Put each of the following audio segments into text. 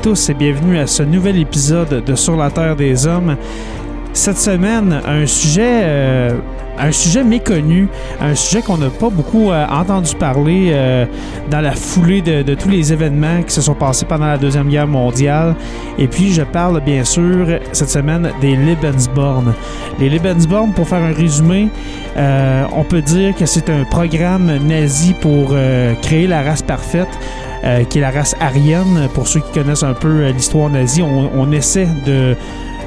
À tous et bienvenue à ce nouvel épisode de Sur la Terre des Hommes. Cette semaine, un sujet, euh, un sujet méconnu, un sujet qu'on n'a pas beaucoup euh, entendu parler euh, dans la foulée de, tous les événements qui se sont passés pendant la Deuxième Guerre mondiale. Et puis, je parle bien sûr cette semaine des Lebensborn. Les Lebensborn, pour faire un résumé, on peut dire que c'est un programme nazi pour créer la race parfaite. qui est la race aryenne. Pour ceux qui connaissent un peu l'histoire nazie, on essaie de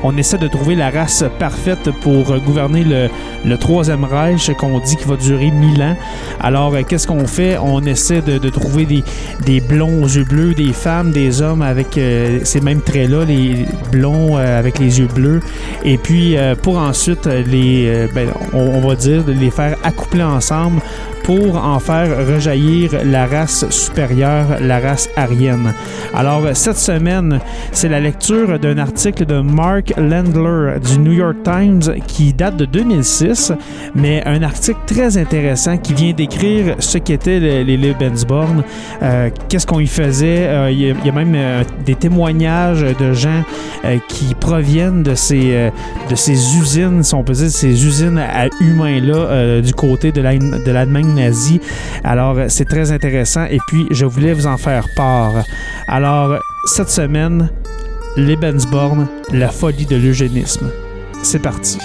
on essaie de trouver la race parfaite pour gouverner le, Troisième Reich qu'on dit qu'il va durer 1000 ans. Alors, euh, qu'est-ce qu'on fait? On essaie de, trouver des, blonds aux yeux bleus, des femmes, des hommes avec euh, ces mêmes traits-là, les blonds euh, avec les yeux bleus. Et puis, pour ensuite les, ben, on, on va dire, les faire accoupler ensemble pour en faire rejaillir la race supérieure, la race aryenne. Alors, cette semaine, c'est la lecture d'un article de Mark Landler du New York Times qui date de 2006, mais un article très intéressant qui vient décrire ce qu'étaient les, les Lebensborn, euh, qu'est-ce qu'on y faisait? Euh, Il y, a- même euh, des témoignages de gens qui proviennent de ces, de ces usines, si on peut dire, ces usines à humains-là du côté de l'Allemagne Alors, c'est très intéressant et puis je voulais vous en faire part. Alors, cette semaine, Lebensborn, la folie de l'eugénisme. C'est parti.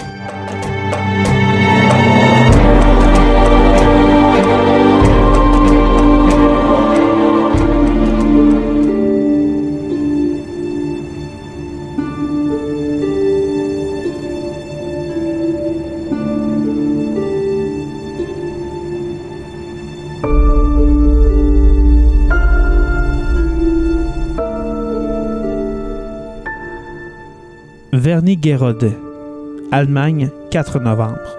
Wernigerode, Allemagne, 4 novembre.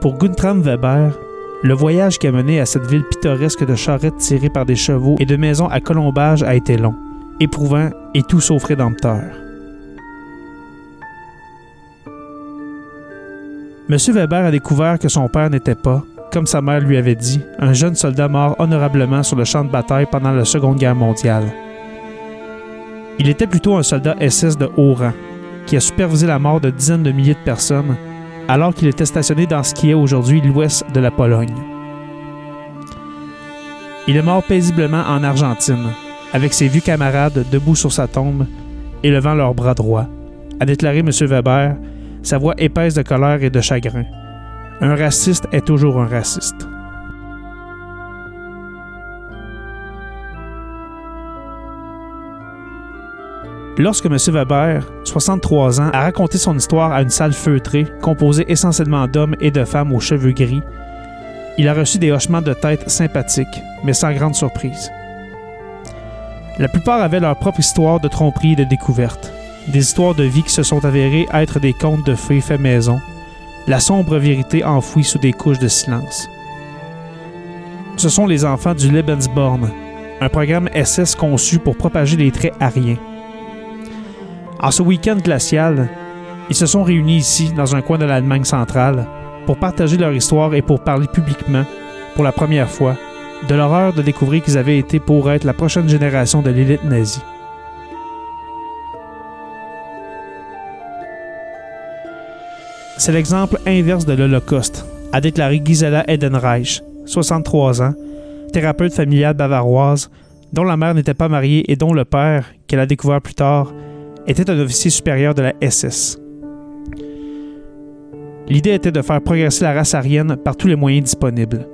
Pour Guntram Weber, le voyage qui a mené à cette ville pittoresque de charrettes tirées par des chevaux et de maisons à colombage a été long, éprouvant et tout sauf rédempteur. Monsieur Weber a découvert que son père n'était pas, comme sa mère lui avait dit, un jeune soldat mort honorablement sur le champ de bataille pendant la Seconde Guerre mondiale. Il était plutôt un soldat SS de haut rang, qui a supervisé la mort de dizaines de milliers de personnes, alors qu'il était stationné dans ce qui est aujourd'hui l'ouest de la Pologne. Il est mort paisiblement en Argentine, avec ses vieux camarades debout sur sa tombe et levant leurs bras droits, a déclaré M. Weber, sa voix épaisse de colère et de chagrin. Un raciste est toujours un raciste. Lorsque M. Weber, 63 ans, a raconté son histoire à une salle feutrée, composée essentiellement d'hommes et de femmes aux cheveux gris, il a reçu des hochements de tête sympathiques, mais sans grande surprise. La plupart avaient leur propre histoire de tromperie et de découverte. des histoires de vie qui se sont avérées être des contes de fées faits maison, la sombre vérité enfouie sous des couches de silence. Ce sont les enfants du Lebensborn, un programme SS conçu pour propager les traits ariens. En ce week-end glacial, ils se sont réunis ici, dans un coin de l'Allemagne centrale, pour partager leur histoire et pour parler publiquement, pour la première fois, de l'horreur de découvrir qu'ils avaient été pour être la prochaine génération de l'élite nazie. C'est l'exemple inverse de l'Holocauste, a déclaré Gisela Edenreich, 63 ans, thérapeute familiale bavaroise, dont la mère n'était pas mariée et dont le père, qu'elle a découvert plus tard, était un officier supérieur de la SS. L'idée était de faire progresser la race aryenne par tous les moyens disponibles.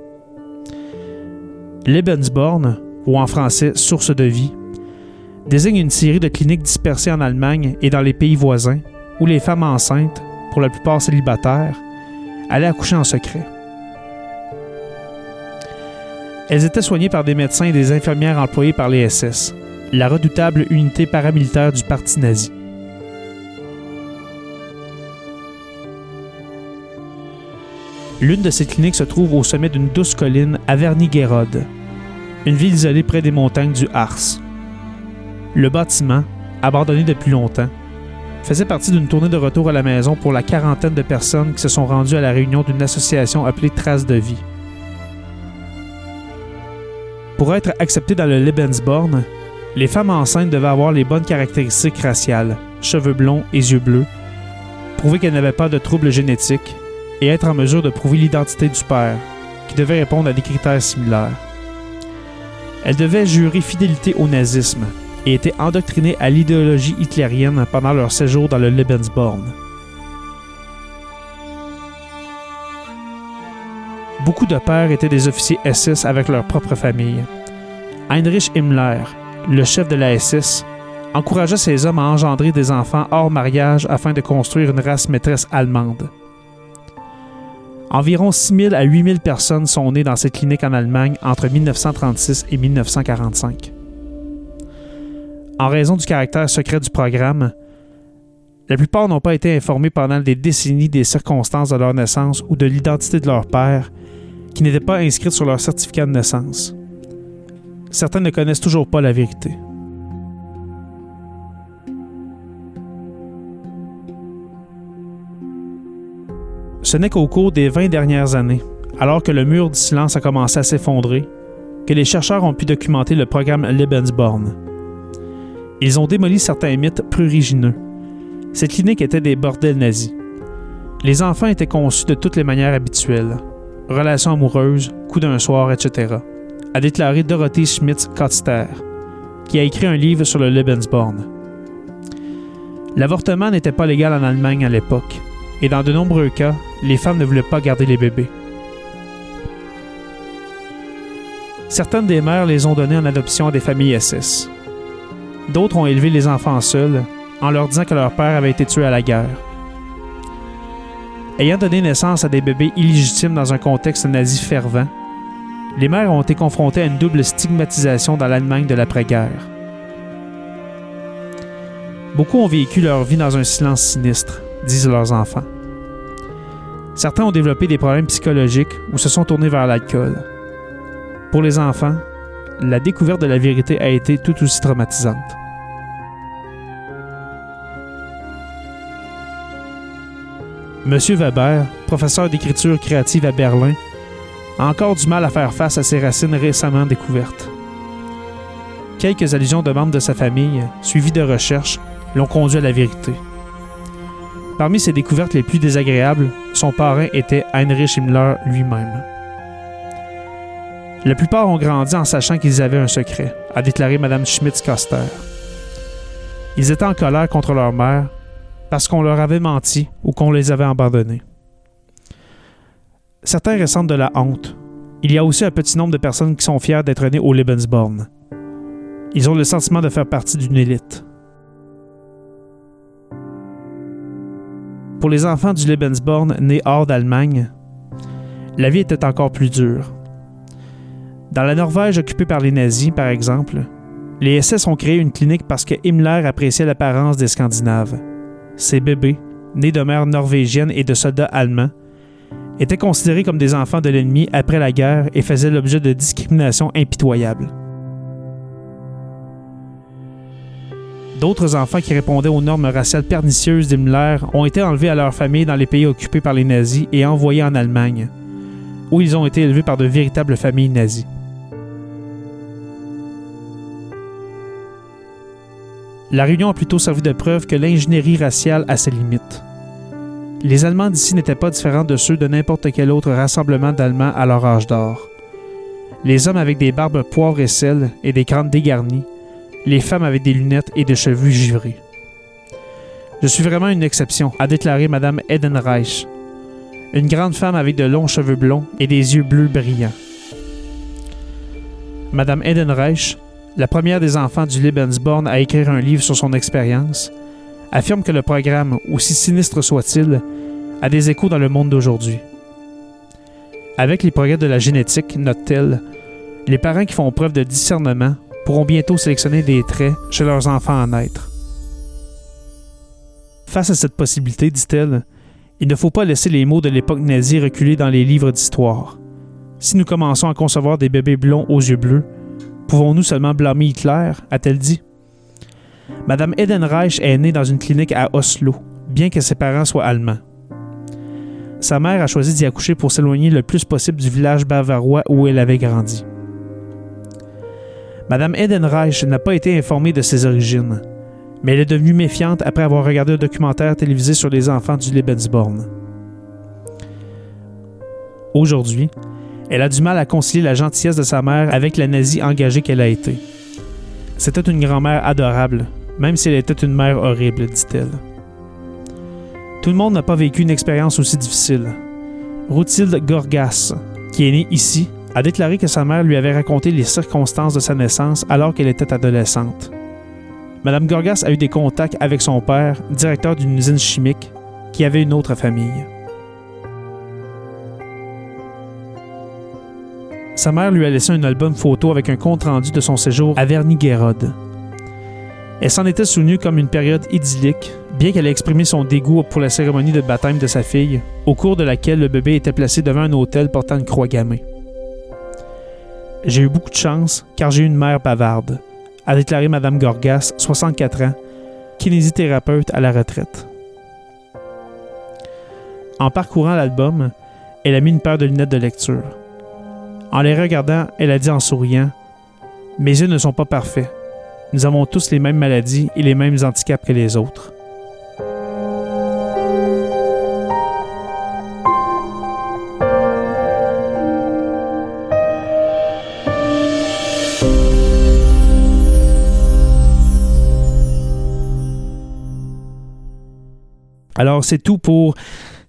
Lebensborn, ou en français Source de vie, désigne une série de cliniques dispersées en Allemagne et dans les pays voisins où les femmes enceintes, pour la plupart célibataires, allaient accoucher en secret. Elles étaient soignées par des médecins et des infirmières employés par les SS, la redoutable unité paramilitaire du parti nazi. L'une de ces cliniques se trouve au sommet d'une douce colline à Wernigerode, une ville isolée près des montagnes du Harz. Le bâtiment, abandonné depuis longtemps, faisait partie d'une tournée de retour à la maison pour la quarantaine de personnes qui se sont rendues à la réunion d'une association appelée Traces de vie. Pour être acceptées dans le Lebensborn, les femmes enceintes devaient avoir les bonnes caractéristiques raciales, cheveux blonds et yeux bleus, prouver qu'elles n'avaient pas de troubles génétiques et être en mesure de prouver l'identité du père, qui devait répondre à des critères similaires. Elles devaient jurer fidélité au nazisme et étaient endoctrinées à l'idéologie hitlérienne pendant leur séjour dans le Lebensborn. Beaucoup de pères étaient des officiers SS avec leur propre famille. Heinrich Himmler, le chef de la SS, encourageait ses hommes à engendrer des enfants hors mariage afin de construire une race maîtresse allemande. Environ 6 000 à 8 000 personnes sont nées dans cette clinique en Allemagne entre 1936 et 1945. En raison du caractère secret du programme, la plupart n'ont pas été informés pendant des décennies des circonstances de leur naissance ou de l'identité de leur père, qui n'était pas inscrite sur leur certificat de naissance. Certains ne connaissent toujours pas la vérité. Ce n'est qu'au cours des 20 dernières années, alors que le mur du silence a commencé à s'effondrer, que les chercheurs ont pu documenter le programme Lebensborn. Ils ont démoli certains mythes prurigineux. Cette clinique était des bordels nazis. Les enfants étaient conçus de toutes les manières habituelles relations amoureuses, coup d'un soir, etc., a déclaré Dorothée Schmitz-Kotster, qui a écrit un livre sur le Lebensborn. L'avortement n'était pas légal en Allemagne à l'époque, et dans de nombreux cas, les femmes ne voulaient pas garder les bébés. Certaines des mères les ont donnés en adoption à des familles SS. D'autres ont élevé les enfants seuls, en leur disant que leur père avait été tué à la guerre. Ayant donné naissance à des bébés illégitimes dans un contexte nazi fervent, les mères ont été confrontées à une double stigmatisation dans l'Allemagne de l'après-guerre. Beaucoup ont vécu leur vie dans un silence sinistre, disent leurs enfants. Certains ont développé des problèmes psychologiques ou se sont tournés vers l'alcool. Pour les enfants, la découverte de la vérité a été tout aussi traumatisante. Monsieur Weber, professeur d'écriture créative à Berlin, a encore du mal à faire face à ses racines récemment découvertes. Quelques allusions de membres de sa famille, suivies de recherches, l'ont conduit à la vérité. Parmi ses découvertes les plus désagréables, son parrain était Heinrich Himmler lui-même. La plupart ont grandi en sachant qu'ils avaient un secret, a déclaré Mme Schmitz-Koster. Ils étaient en colère contre leur mère parce qu'on leur avait menti ou qu'on les avait abandonnés. Certains ressentent de la honte. Il y a aussi un petit nombre de personnes qui sont fiers d'être nées au Lebensborn. Ils ont le sentiment de faire partie d'une élite. Pour les enfants du Lebensborn nés hors d'Allemagne, la vie était encore plus dure. Dans la Norvège occupée par les nazis, par exemple, Les SS ont créé une clinique parce que Himmler appréciait l'apparence des Scandinaves. Ces bébés, nés de mères norvégiennes et de soldats allemands, étaient considérés comme des enfants de l'ennemi après la guerre et faisaient l'objet de discriminations impitoyables. D'autres enfants qui répondaient aux normes raciales pernicieuses d'Himmler ont été enlevés à leur famille dans les pays occupés par les nazis et envoyés en Allemagne, où ils ont été élevés par de véritables familles nazies. La réunion a plutôt servi de preuve que l'ingénierie raciale a ses limites. Les Allemands d'ici n'étaient pas différents de ceux de n'importe quel autre rassemblement d'Allemands à leur âge d'or. Les hommes avec des barbes poivre et sel et des crânes dégarnis, les femmes avec des lunettes et des cheveux givrés. Je suis vraiment une exception, a déclaré Mme Edenreich, une grande femme avec de longs cheveux blonds et des yeux bleus brillants. Mme Edenreich, la première des enfants du Lebensborn à écrire un livre sur son expérience, affirme que le programme, aussi sinistre soit-il, a des échos dans le monde d'aujourd'hui. Avec les progrès de la génétique, note-t-elle, les parents qui font preuve de discernement pourront bientôt sélectionner des traits chez leurs enfants à naître. Face à cette possibilité, dit-elle, il ne faut pas laisser les mots de l'époque nazie reculer dans les livres d'histoire. Si nous commençons à concevoir des bébés blonds aux yeux bleus, pouvons-nous seulement blâmer Hitler a-t-elle dit? Madame Edenreich est née dans une clinique à Oslo, bien que ses parents soient allemands. Sa mère a choisi d'y accoucher pour s'éloigner le plus possible du village bavarois où elle avait grandi. Madame Edenreich n'a pas été informée de ses origines, mais elle est devenue méfiante après avoir regardé un documentaire télévisé sur les enfants du Lebensborn. Aujourd'hui, elle a du mal à concilier la gentillesse de sa mère avec la nazie engagée qu'elle a été. C'était une grand-mère adorable, même si elle était une mère horrible, dit-elle. Tout le monde n'a pas vécu une expérience aussi difficile. Rothilde Gorgas, qui est née ici, a déclaré que sa mère lui avait raconté les circonstances de sa naissance alors qu'elle était adolescente. Madame Gorgas a eu des contacts avec son père, directeur d'une usine chimique, qui avait une autre famille. Sa mère lui a laissé un album photo avec un compte-rendu de son séjour à Vernigerode. Elle s'en était souvenue comme une période idyllique, bien qu'elle ait exprimé son dégoût pour la cérémonie de baptême de sa fille, au cours de laquelle le bébé était placé devant un hôtel portant une croix gammée. J'ai eu beaucoup de chance car j'ai eu une mère bavarde, a déclaré Mme Gorgas, 64 ans, kinésithérapeute à la retraite. En parcourant l'album, elle a mis une paire de lunettes de lecture. En les regardant, elle a dit en souriant Mes yeux ne sont pas parfaits. Nous avons tous les mêmes maladies et les mêmes handicaps que les autres. Alors, c'est tout pour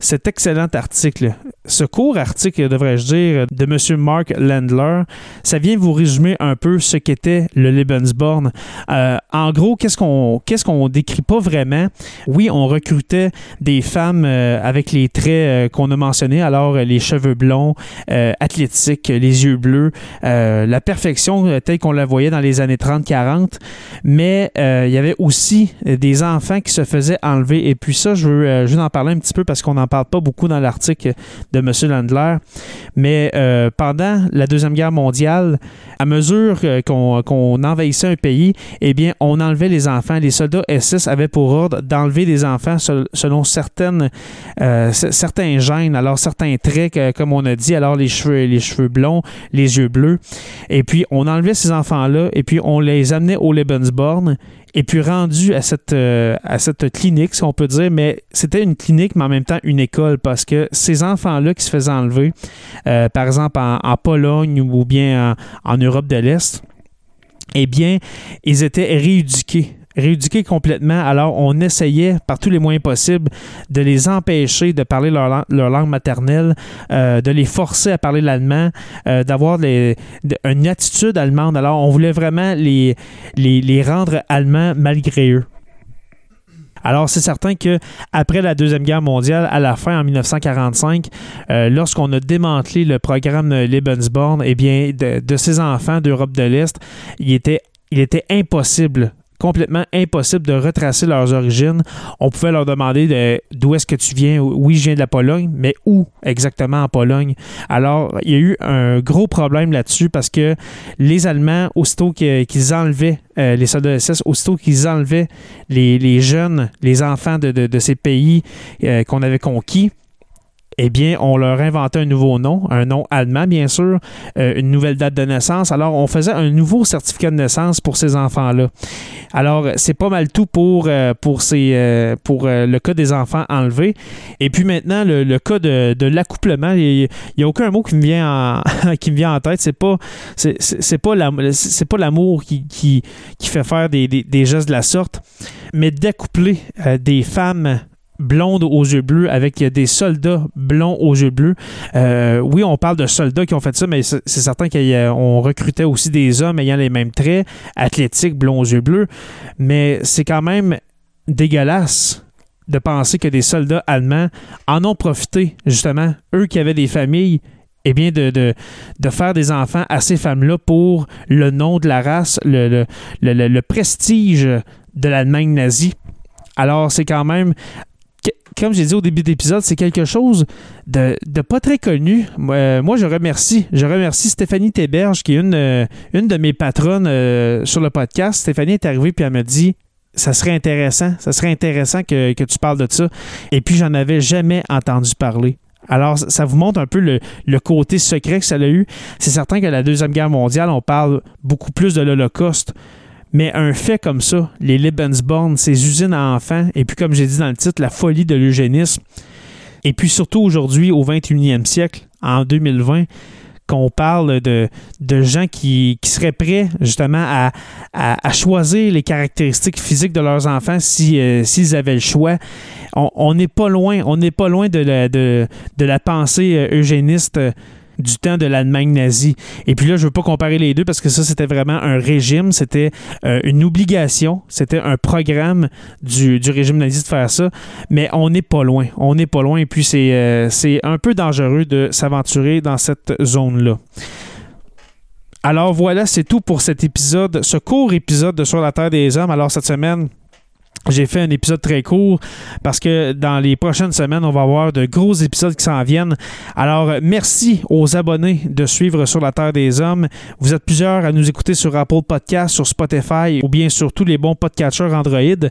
cet excellent article. Ce court article, devrais-je dire, de M. Mark Landler, ça vient vous résumer un peu ce qu'était le Lebensborn. Euh, en gros, qu'est-ce qu'on qu'est-ce qu'on décrit pas vraiment? Oui, on recrutait des femmes euh, avec les traits euh, qu'on a mentionnés, alors les cheveux blonds, athlétiques, les yeux bleus, la perfection telle qu'on la voyait dans les années 30-40, mais il y avait aussi des enfants qui se faisaient enlever. Et puis ça, je veux, je veux en parler un petit peu parce qu'on en parle pas beaucoup dans l'article de M. Landler. Mais euh, pendant la Deuxième Guerre mondiale, à mesure euh, qu'on envahissait un pays, eh bien, on enlevait les enfants. Les soldats SS avaient pour ordre d'enlever des enfants selon certaines, euh, certains gènes, alors certains traits, comme on a dit, alors les cheveux, les cheveux blonds, les yeux bleus. Et puis, on enlevait ces enfants-là et puis on les amenait au Lebensborn et puis rendu à cette, euh, à cette clinique, si on peut dire, mais c'était une clinique, mais en même temps une école, parce que ces enfants-là qui se faisaient enlever, euh, par exemple en, Pologne ou bien en, en Europe de l'Est, eh bien, ils étaient rééduqués rééduqués complètement. Alors, on essayait par tous les moyens possibles de les empêcher de parler leur, langue maternelle, euh, de les forcer à parler l'allemand, euh, d'avoir une attitude allemande. Alors, on voulait vraiment les, rendre allemands malgré eux. Alors, c'est certain que après la Deuxième Guerre mondiale, à la fin, en 1945, euh, lorsqu'on a démantelé le programme Lebensborn, eh bien, de, de ces enfants d'Europe de l'Est, étaient il était impossible complètement impossible de retracer leurs origines. On pouvait leur demander d'où est-ce que tu viens. Oui, je viens de la Pologne, mais où exactement en Pologne? Alors, il y a eu un gros problème là-dessus parce que les Allemands, aussitôt qu'ils enlevaient euh, les soldats SS, aussitôt qu'ils enlevaient les, jeunes, les enfants de, ces pays euh, qu'on avait conquis, eh bien, on leur inventait un nouveau nom, un nom allemand, bien sûr, euh, une nouvelle date de naissance. Alors, on faisait un nouveau certificat de naissance pour ces enfants-là. Alors, c'est pas mal tout pour, euh, pour, ces, euh, pour le cas des enfants enlevés. Et puis maintenant, le, cas de, l'accouplement, il n'y a aucun mot qui me vient en, qui me vient en tête. C'est pas, c'est, pas, l'amour qui, qui, fait faire des, des gestes de la sorte, mais d'accoupler des femmes blonde aux yeux bleus avec des soldats blonds aux yeux bleus. Euh, oui, on parle de soldats qui ont fait ça, mais c'est certain qu'on recrutait aussi des hommes ayant les mêmes traits, athlétiques, blonds aux yeux bleus. Mais c'est quand même dégueulasse de penser que des soldats allemands en ont profité, justement, eux qui avaient des familles, eh bien, de, faire des enfants à ces femmes-là pour le nom de la race, le prestige de l'Allemagne nazie. Alors, c'est quand même comme j'ai dit au début de l'épisode, c'est quelque chose de, pas très connu. moi, je remercie. Je remercie Stéphanie Théberge, qui est une, euh, une de mes patronnes euh, sur le podcast. Stéphanie est arrivée puis elle m'a dit ça serait intéressant, ça serait intéressant que, tu parles de ça. Et puis, j'en avais jamais entendu parler. Alors, ça vous montre un peu le, le, côté secret que ça a eu. C'est certain que la Deuxième Guerre mondiale, on parle beaucoup plus de l'Holocauste. Mais un fait comme ça, les Lebensborn, ces usines à enfants, et puis comme j'ai dit dans le titre, la folie de l'eugénisme, et puis surtout aujourd'hui, au 21e siècle, en 2020, qu'on parle de, de gens qui, seraient prêts justement à, à, choisir les caractéristiques physiques de leurs enfants si, euh, s'ils avaient le choix. On n'est pas loin, on n'est pas loin de la, de, la pensée euh, eugéniste du temps de l'Allemagne nazie. Et puis là, je ne veux pas comparer les deux parce que ça, c'était vraiment un régime, c'était euh, une obligation, c'était un programme du, régime nazi de faire ça, mais on n'est pas loin. On n'est pas loin et puis c'est euh, un peu dangereux de s'aventurer dans cette zone-là. Alors voilà, c'est tout pour cet épisode, ce court épisode de Sur la Terre des Hommes. Alors cette semaine, j'ai fait un épisode très court parce que dans les prochaines semaines, on va avoir de gros épisodes qui s'en viennent. Alors, merci aux abonnés de suivre Sur la Terre des Hommes. Vous êtes plusieurs à nous écouter sur Apple Podcast, sur Spotify ou bien sur tous les bons podcatchers Android.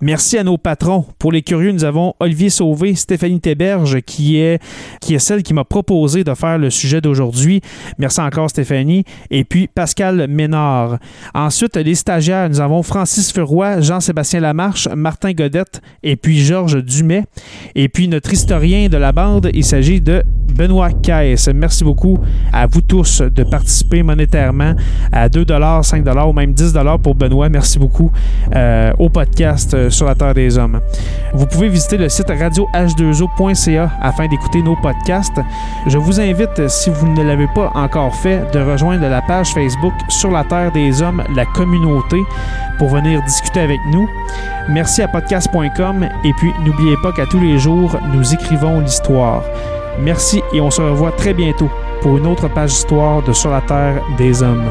Merci à nos patrons. Pour les curieux, nous avons Olivier Sauvé, Stéphanie Théberge, qui est, qui est celle qui m'a proposé de faire le sujet d'aujourd'hui. Merci encore, Stéphanie. Et puis, Pascal Ménard. Ensuite, les stagiaires, nous avons Francis Ferroy, Jean-Sébastien Lamarche, Martin Godette et puis Georges Dumais. Et puis notre historien de la bande, il s'agit de Benoît Caisse. Merci beaucoup à vous tous de participer monétairement à 2 5 ou même 10 pour Benoît. Merci beaucoup euh, au podcast euh, sur la Terre des Hommes. Vous pouvez visiter le site radioh2o.ca afin d'écouter nos podcasts. Je vous invite, si vous ne l'avez pas encore fait, de rejoindre la page Facebook sur la Terre des Hommes, la communauté, pour venir discuter avec nous. Merci à podcast.com et puis n'oubliez pas qu'à tous les jours, nous écrivons l'histoire. Merci et on se revoit très bientôt pour une autre page d'histoire de Sur la Terre des Hommes.